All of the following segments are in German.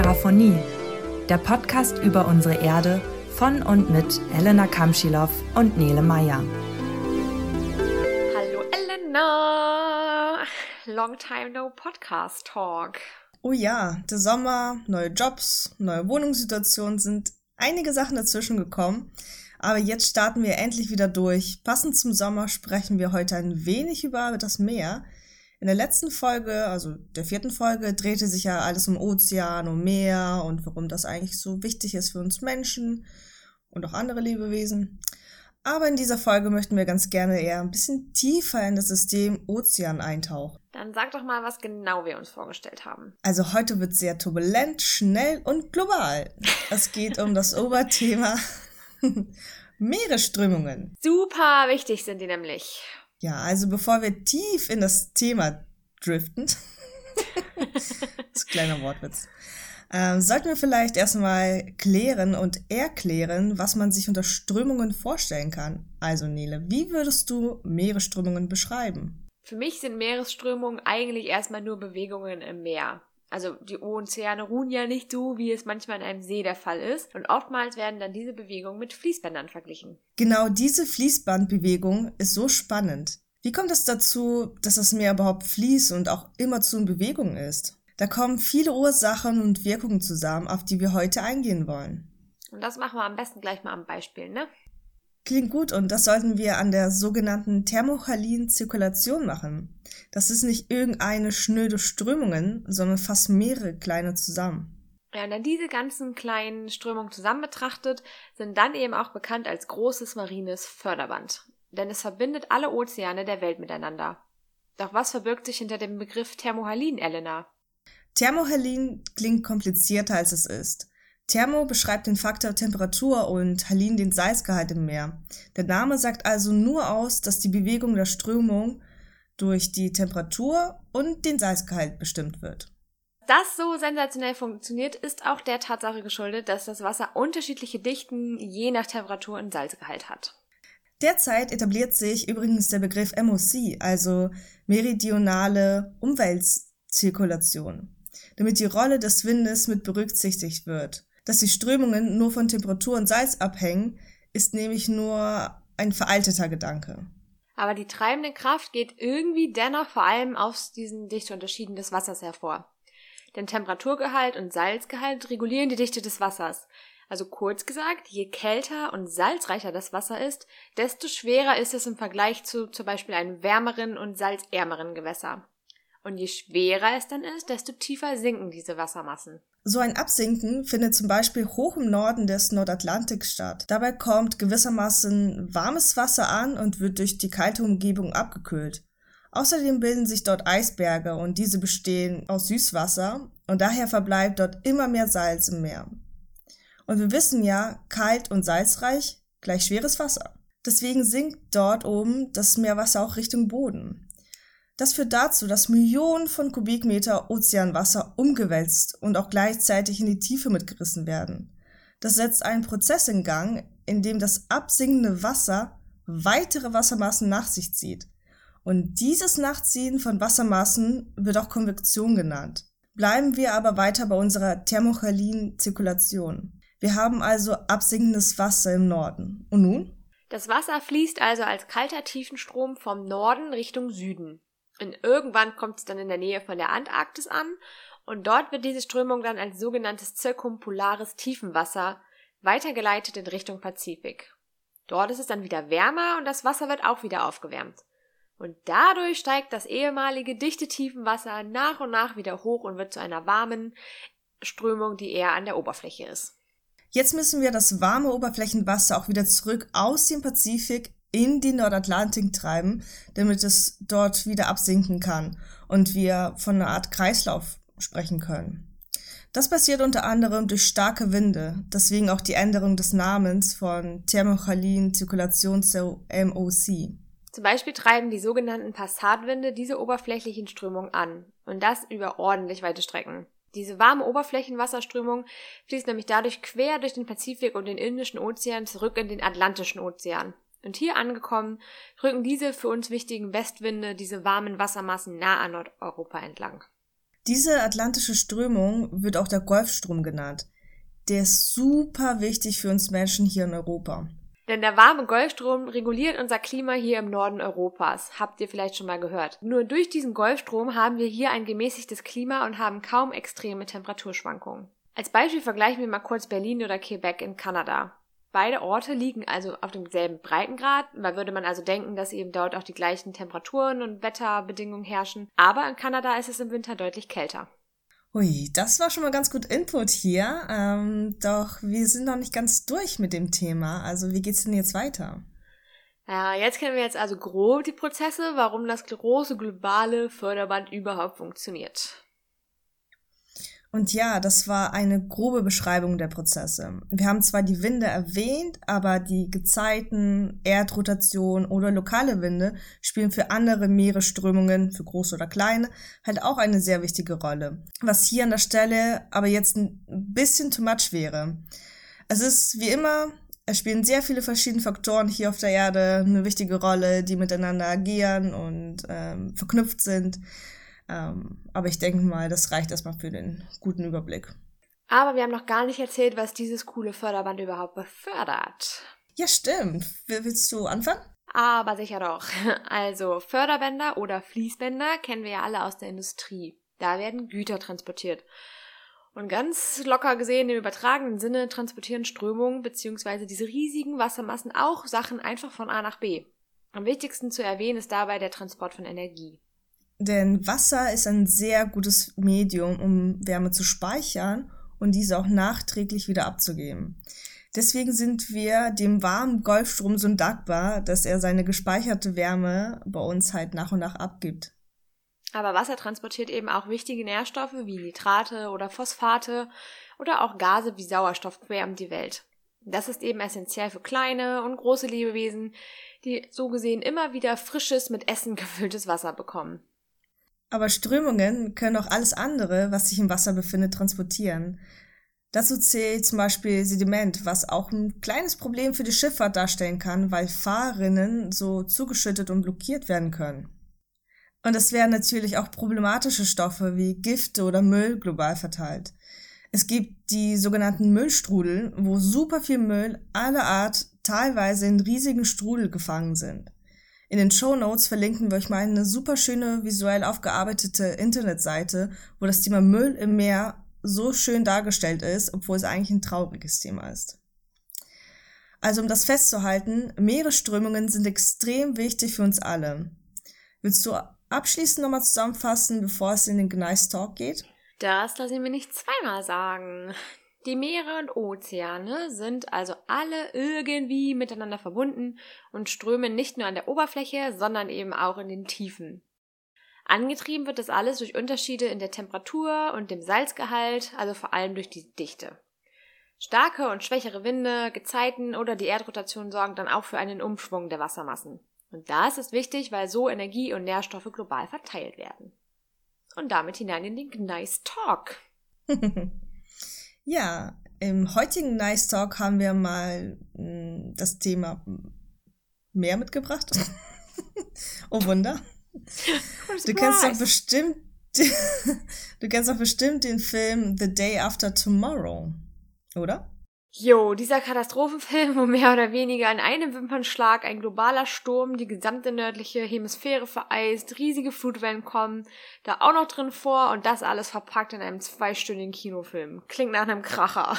Terraphonie, der Podcast über unsere Erde von und mit Elena Kamschilow und Nele Meyer. Hallo Elena! Long time no podcast talk. Oh ja, der Sommer, neue Jobs, neue Wohnungssituationen sind einige Sachen dazwischen gekommen. Aber jetzt starten wir endlich wieder durch. Passend zum Sommer sprechen wir heute ein wenig über das Meer. In der letzten Folge, also der vierten Folge, drehte sich ja alles um Ozean, um Meer und warum das eigentlich so wichtig ist für uns Menschen und auch andere Lebewesen. Aber in dieser Folge möchten wir ganz gerne eher ein bisschen tiefer in das System Ozean eintauchen. Dann sag doch mal, was genau wir uns vorgestellt haben. Also heute wird sehr turbulent, schnell und global. Es geht um das Oberthema Meeresströmungen. Super wichtig sind die nämlich. Ja, also bevor wir tief in das Thema driften, das ist ein kleiner Wortwitz, ähm, sollten wir vielleicht erstmal klären und erklären, was man sich unter Strömungen vorstellen kann. Also Nele, wie würdest du Meeresströmungen beschreiben? Für mich sind Meeresströmungen eigentlich erstmal nur Bewegungen im Meer. Also die Ozeane ruhen ja nicht so, wie es manchmal in einem See der Fall ist. Und oftmals werden dann diese Bewegungen mit Fließbändern verglichen. Genau diese Fließbandbewegung ist so spannend. Wie kommt es dazu, dass das Meer überhaupt fließt und auch immer zu in Bewegung ist? Da kommen viele Ursachen und Wirkungen zusammen, auf die wir heute eingehen wollen. Und das machen wir am besten gleich mal am Beispiel, ne? Klingt gut und das sollten wir an der sogenannten thermochalinen Zirkulation machen. Das ist nicht irgendeine schnöde Strömungen, sondern fast mehrere kleine zusammen. Ja, und dann diese ganzen kleinen Strömungen zusammen betrachtet, sind dann eben auch bekannt als großes marines Förderband. Denn es verbindet alle Ozeane der Welt miteinander. Doch was verbirgt sich hinter dem Begriff Thermohalin, Elena? Thermohalin klingt komplizierter als es ist. Thermo beschreibt den Faktor Temperatur und Halin den Salzgehalt im Meer. Der Name sagt also nur aus, dass die Bewegung der Strömung durch die Temperatur und den Salzgehalt bestimmt wird. Das so sensationell funktioniert, ist auch der Tatsache geschuldet, dass das Wasser unterschiedliche Dichten je nach Temperatur und Salzgehalt hat. Derzeit etabliert sich übrigens der Begriff MOC, also meridionale Umweltzirkulation, damit die Rolle des Windes mit berücksichtigt wird. Dass die Strömungen nur von Temperatur und Salz abhängen, ist nämlich nur ein veralteter Gedanke. Aber die treibende Kraft geht irgendwie dennoch vor allem aus diesen Dichteunterschieden des Wassers hervor. Denn Temperaturgehalt und Salzgehalt regulieren die Dichte des Wassers. Also kurz gesagt, je kälter und salzreicher das Wasser ist, desto schwerer ist es im Vergleich zu zum Beispiel einem wärmeren und salzärmeren Gewässer. Und je schwerer es dann ist, desto tiefer sinken diese Wassermassen. So ein Absinken findet zum Beispiel hoch im Norden des Nordatlantiks statt. Dabei kommt gewissermaßen warmes Wasser an und wird durch die kalte Umgebung abgekühlt. Außerdem bilden sich dort Eisberge und diese bestehen aus Süßwasser und daher verbleibt dort immer mehr Salz im Meer. Und wir wissen ja, kalt und salzreich gleich schweres Wasser. Deswegen sinkt dort oben das Meerwasser auch Richtung Boden. Das führt dazu, dass Millionen von Kubikmeter Ozeanwasser umgewälzt und auch gleichzeitig in die Tiefe mitgerissen werden. Das setzt einen Prozess in Gang, in dem das absinkende Wasser weitere Wassermassen nach sich zieht. Und dieses Nachziehen von Wassermassen wird auch Konvektion genannt. Bleiben wir aber weiter bei unserer thermochalinen Zirkulation. Wir haben also absinkendes Wasser im Norden. Und nun? Das Wasser fließt also als kalter Tiefenstrom vom Norden Richtung Süden. Und irgendwann kommt es dann in der Nähe von der Antarktis an und dort wird diese Strömung dann als sogenanntes zirkumpolares Tiefenwasser weitergeleitet in Richtung Pazifik. Dort ist es dann wieder wärmer und das Wasser wird auch wieder aufgewärmt. Und dadurch steigt das ehemalige dichte Tiefenwasser nach und nach wieder hoch und wird zu einer warmen Strömung, die eher an der Oberfläche ist. Jetzt müssen wir das warme Oberflächenwasser auch wieder zurück aus dem Pazifik in die Nordatlantik treiben, damit es dort wieder absinken kann und wir von einer Art Kreislauf sprechen können. Das passiert unter anderem durch starke Winde, deswegen auch die Änderung des Namens von Thermochalin Zirkulation zu MOC. Zum Beispiel treiben die sogenannten Passatwinde diese oberflächlichen Strömungen an und das über ordentlich weite Strecken. Diese warme Oberflächenwasserströmung fließt nämlich dadurch quer durch den Pazifik und den Indischen Ozean zurück in den Atlantischen Ozean. Und hier angekommen, drücken diese für uns wichtigen Westwinde diese warmen Wassermassen nah an Nordeuropa entlang. Diese atlantische Strömung wird auch der Golfstrom genannt. Der ist super wichtig für uns Menschen hier in Europa. Denn der warme Golfstrom reguliert unser Klima hier im Norden Europas. Habt ihr vielleicht schon mal gehört. Nur durch diesen Golfstrom haben wir hier ein gemäßigtes Klima und haben kaum extreme Temperaturschwankungen. Als Beispiel vergleichen wir mal kurz Berlin oder Quebec in Kanada. Beide Orte liegen also auf demselben Breitengrad. Da würde man also denken, dass eben dort auch die gleichen Temperaturen und Wetterbedingungen herrschen. Aber in Kanada ist es im Winter deutlich kälter. Ui, das war schon mal ganz gut Input hier. Ähm, doch wir sind noch nicht ganz durch mit dem Thema. Also wie geht's denn jetzt weiter? Ja, jetzt kennen wir jetzt also grob die Prozesse, warum das große globale Förderband überhaupt funktioniert. Und ja, das war eine grobe Beschreibung der Prozesse. Wir haben zwar die Winde erwähnt, aber die Gezeiten, Erdrotation oder lokale Winde spielen für andere Meeresströmungen, für große oder kleine, halt auch eine sehr wichtige Rolle. Was hier an der Stelle aber jetzt ein bisschen too much wäre. Es ist wie immer, es spielen sehr viele verschiedene Faktoren hier auf der Erde eine wichtige Rolle, die miteinander agieren und ähm, verknüpft sind. Ähm, aber ich denke mal, das reicht erstmal für den guten Überblick. Aber wir haben noch gar nicht erzählt, was dieses coole Förderband überhaupt befördert. Ja, stimmt. Willst du anfangen? Aber sicher doch. Also Förderbänder oder Fließbänder kennen wir ja alle aus der Industrie. Da werden Güter transportiert. Und ganz locker gesehen im übertragenen Sinne transportieren Strömungen bzw. diese riesigen Wassermassen auch Sachen einfach von A nach B. Am wichtigsten zu erwähnen ist dabei der Transport von Energie. Denn Wasser ist ein sehr gutes Medium, um Wärme zu speichern und diese auch nachträglich wieder abzugeben. Deswegen sind wir dem warmen Golfstrom so dankbar, dass er seine gespeicherte Wärme bei uns halt nach und nach abgibt. Aber Wasser transportiert eben auch wichtige Nährstoffe wie Nitrate oder Phosphate oder auch Gase wie Sauerstoff quer um die Welt. Das ist eben essentiell für kleine und große Lebewesen, die so gesehen immer wieder frisches, mit Essen gefülltes Wasser bekommen. Aber Strömungen können auch alles andere, was sich im Wasser befindet, transportieren. Dazu zählt zum Beispiel Sediment, was auch ein kleines Problem für die Schifffahrt darstellen kann, weil Fahrrinnen so zugeschüttet und blockiert werden können. Und es werden natürlich auch problematische Stoffe wie Gifte oder Müll global verteilt. Es gibt die sogenannten Müllstrudel, wo super viel Müll aller Art teilweise in riesigen Strudel gefangen sind. In den Show Notes verlinken wir euch mal eine super schöne visuell aufgearbeitete Internetseite, wo das Thema Müll im Meer so schön dargestellt ist, obwohl es eigentlich ein trauriges Thema ist. Also um das festzuhalten, Meeresströmungen sind extrem wichtig für uns alle. Willst du abschließend nochmal zusammenfassen, bevor es in den Gneis Talk geht? Das lasse ich mir nicht zweimal sagen. Die Meere und Ozeane sind also alle irgendwie miteinander verbunden und strömen nicht nur an der Oberfläche, sondern eben auch in den Tiefen. Angetrieben wird das alles durch Unterschiede in der Temperatur und dem Salzgehalt, also vor allem durch die Dichte. Starke und schwächere Winde, Gezeiten oder die Erdrotation sorgen dann auch für einen Umschwung der Wassermassen. Und das ist wichtig, weil so Energie und Nährstoffe global verteilt werden. Und damit hinein in den Nice Talk. Ja, im heutigen Nice Talk haben wir mal mh, hm, das Thema mehr mitgebracht. oh Wunder. Du kennst doch bestimmt, du kennst doch bestimmt den Film The Day After Tomorrow, oder? Jo, dieser Katastrophenfilm, wo mehr oder weniger in einem Wimpernschlag ein globaler Sturm die gesamte nördliche Hemisphäre vereist, riesige Flutwellen kommen, da auch noch drin vor und das alles verpackt in einem zweistündigen Kinofilm. Klingt nach einem Kracher.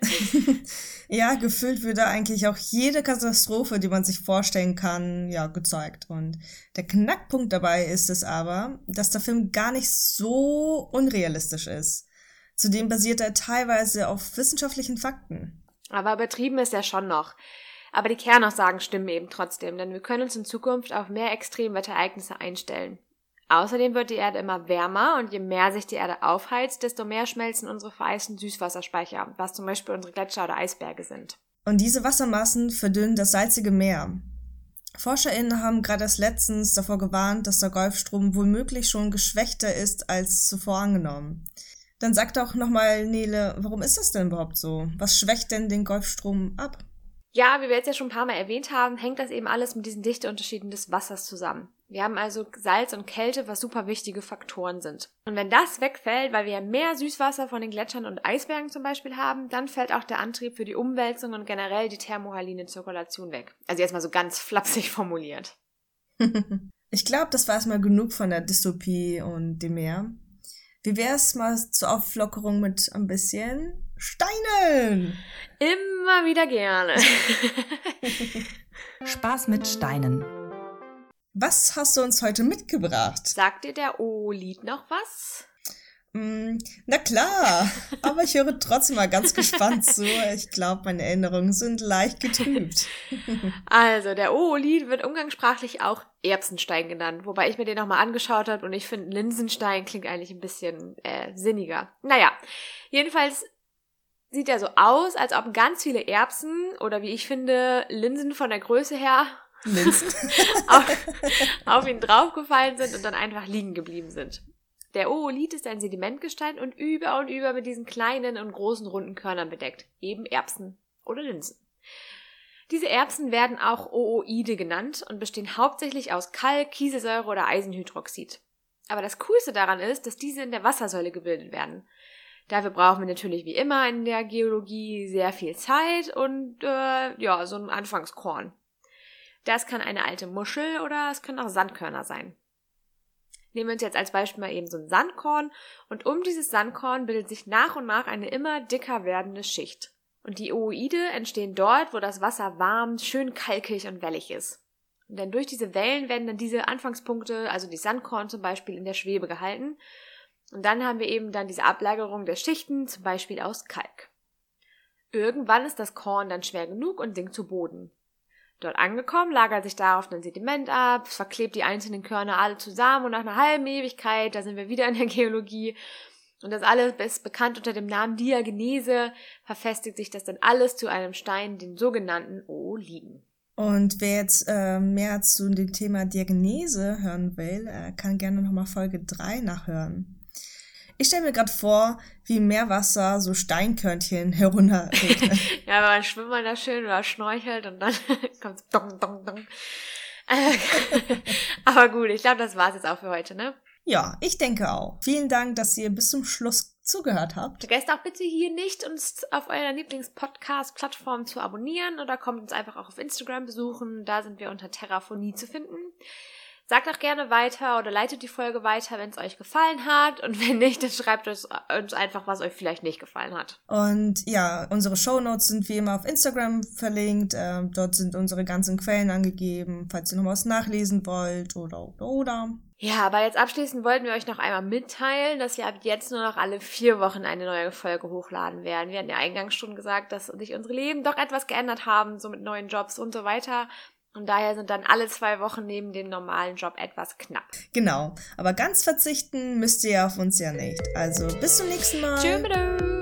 ja, gefühlt würde eigentlich auch jede Katastrophe, die man sich vorstellen kann, ja, gezeigt. Und der Knackpunkt dabei ist es aber, dass der Film gar nicht so unrealistisch ist. Zudem basiert er teilweise auf wissenschaftlichen Fakten. Aber übertrieben ist er schon noch. Aber die Kernaussagen stimmen eben trotzdem, denn wir können uns in Zukunft auf mehr Extremwetterereignisse einstellen. Außerdem wird die Erde immer wärmer und je mehr sich die Erde aufheizt, desto mehr schmelzen unsere vereisten Süßwasserspeicher, was zum Beispiel unsere Gletscher oder Eisberge sind. Und diese Wassermassen verdünnen das salzige Meer. ForscherInnen haben gerade erst letztens davor gewarnt, dass der Golfstrom womöglich schon geschwächter ist als zuvor angenommen. Dann sag doch nochmal, Nele, warum ist das denn überhaupt so? Was schwächt denn den Golfstrom ab? Ja, wie wir jetzt ja schon ein paar Mal erwähnt haben, hängt das eben alles mit diesen Dichteunterschieden des Wassers zusammen. Wir haben also Salz und Kälte, was super wichtige Faktoren sind. Und wenn das wegfällt, weil wir mehr Süßwasser von den Gletschern und Eisbergen zum Beispiel haben, dann fällt auch der Antrieb für die Umwälzung und generell die thermohaline Zirkulation weg. Also jetzt mal so ganz flapsig formuliert. ich glaube, das war erstmal genug von der Dystopie und dem Meer. Wie wäre es mal zur Auflockerung mit ein bisschen Steinen? Immer wieder gerne. Spaß mit Steinen. Was hast du uns heute mitgebracht? Sagt dir der O-Lied noch was? Mm, na klar, aber ich höre trotzdem mal ganz gespannt zu. Ich glaube, meine Erinnerungen sind leicht getrübt. Also, der O-Lied wird umgangssprachlich auch Erbsenstein genannt, wobei ich mir den nochmal angeschaut habe und ich finde, Linsenstein klingt eigentlich ein bisschen äh, sinniger. Naja, jedenfalls sieht er so aus, als ob ganz viele Erbsen oder wie ich finde, Linsen von der Größe her auf, auf ihn draufgefallen sind und dann einfach liegen geblieben sind. Der Oolit ist ein Sedimentgestein und über und über mit diesen kleinen und großen runden Körnern bedeckt, eben Erbsen oder Linsen. Diese Erbsen werden auch Ooide genannt und bestehen hauptsächlich aus Kalk, Kieselsäure oder Eisenhydroxid. Aber das Coolste daran ist, dass diese in der Wassersäule gebildet werden. Dafür brauchen wir natürlich wie immer in der Geologie sehr viel Zeit und äh, ja, so ein Anfangskorn. Das kann eine alte Muschel oder es können auch Sandkörner sein. Nehmen wir uns jetzt als Beispiel mal eben so ein Sandkorn und um dieses Sandkorn bildet sich nach und nach eine immer dicker werdende Schicht. Und die Ooide entstehen dort, wo das Wasser warm, schön kalkig und wellig ist. Und denn durch diese Wellen werden dann diese Anfangspunkte, also die Sandkorn zum Beispiel, in der Schwebe gehalten. Und dann haben wir eben dann diese Ablagerung der Schichten, zum Beispiel aus Kalk. Irgendwann ist das Korn dann schwer genug und sinkt zu Boden. Dort angekommen, lagert sich darauf ein Sediment ab, verklebt die einzelnen Körner alle zusammen und nach einer halben Ewigkeit, da sind wir wieder in der Geologie, und das alles ist bekannt unter dem Namen Diagenese, verfestigt sich das dann alles zu einem Stein, den sogenannten Ooliten. Und wer jetzt äh, mehr zu dem Thema Diagnese hören will, äh, kann gerne nochmal Folge 3 nachhören. Ich stelle mir gerade vor, wie im Meerwasser so Steinkörnchen herunterregnen. ja, wenn man schwimmt man da schön oder schnorchelt und dann kommt's dong, dong, dong. Aber gut, ich glaube, das war's jetzt auch für heute, ne? Ja, ich denke auch. Vielen Dank, dass ihr bis zum Schluss zugehört habt. Vergesst auch bitte hier nicht, uns auf eurer Lieblings-Podcast-Plattform zu abonnieren oder kommt uns einfach auch auf Instagram besuchen. Da sind wir unter Terraphonie zu finden. Sagt auch gerne weiter oder leitet die Folge weiter, wenn es euch gefallen hat. Und wenn nicht, dann schreibt uns, uns einfach, was euch vielleicht nicht gefallen hat. Und ja, unsere Shownotes sind wie immer auf Instagram verlinkt. Ähm, dort sind unsere ganzen Quellen angegeben, falls ihr noch was nachlesen wollt oder oder oder. Ja, aber jetzt abschließend wollten wir euch noch einmal mitteilen, dass wir ab jetzt nur noch alle vier Wochen eine neue Folge hochladen werden. Wir hatten ja eingangs schon gesagt, dass sich unsere Leben doch etwas geändert haben, so mit neuen Jobs und so weiter. Und daher sind dann alle zwei Wochen neben dem normalen Job etwas knapp. Genau. Aber ganz verzichten müsst ihr auf uns ja nicht. Also bis zum nächsten Mal. Tschüss.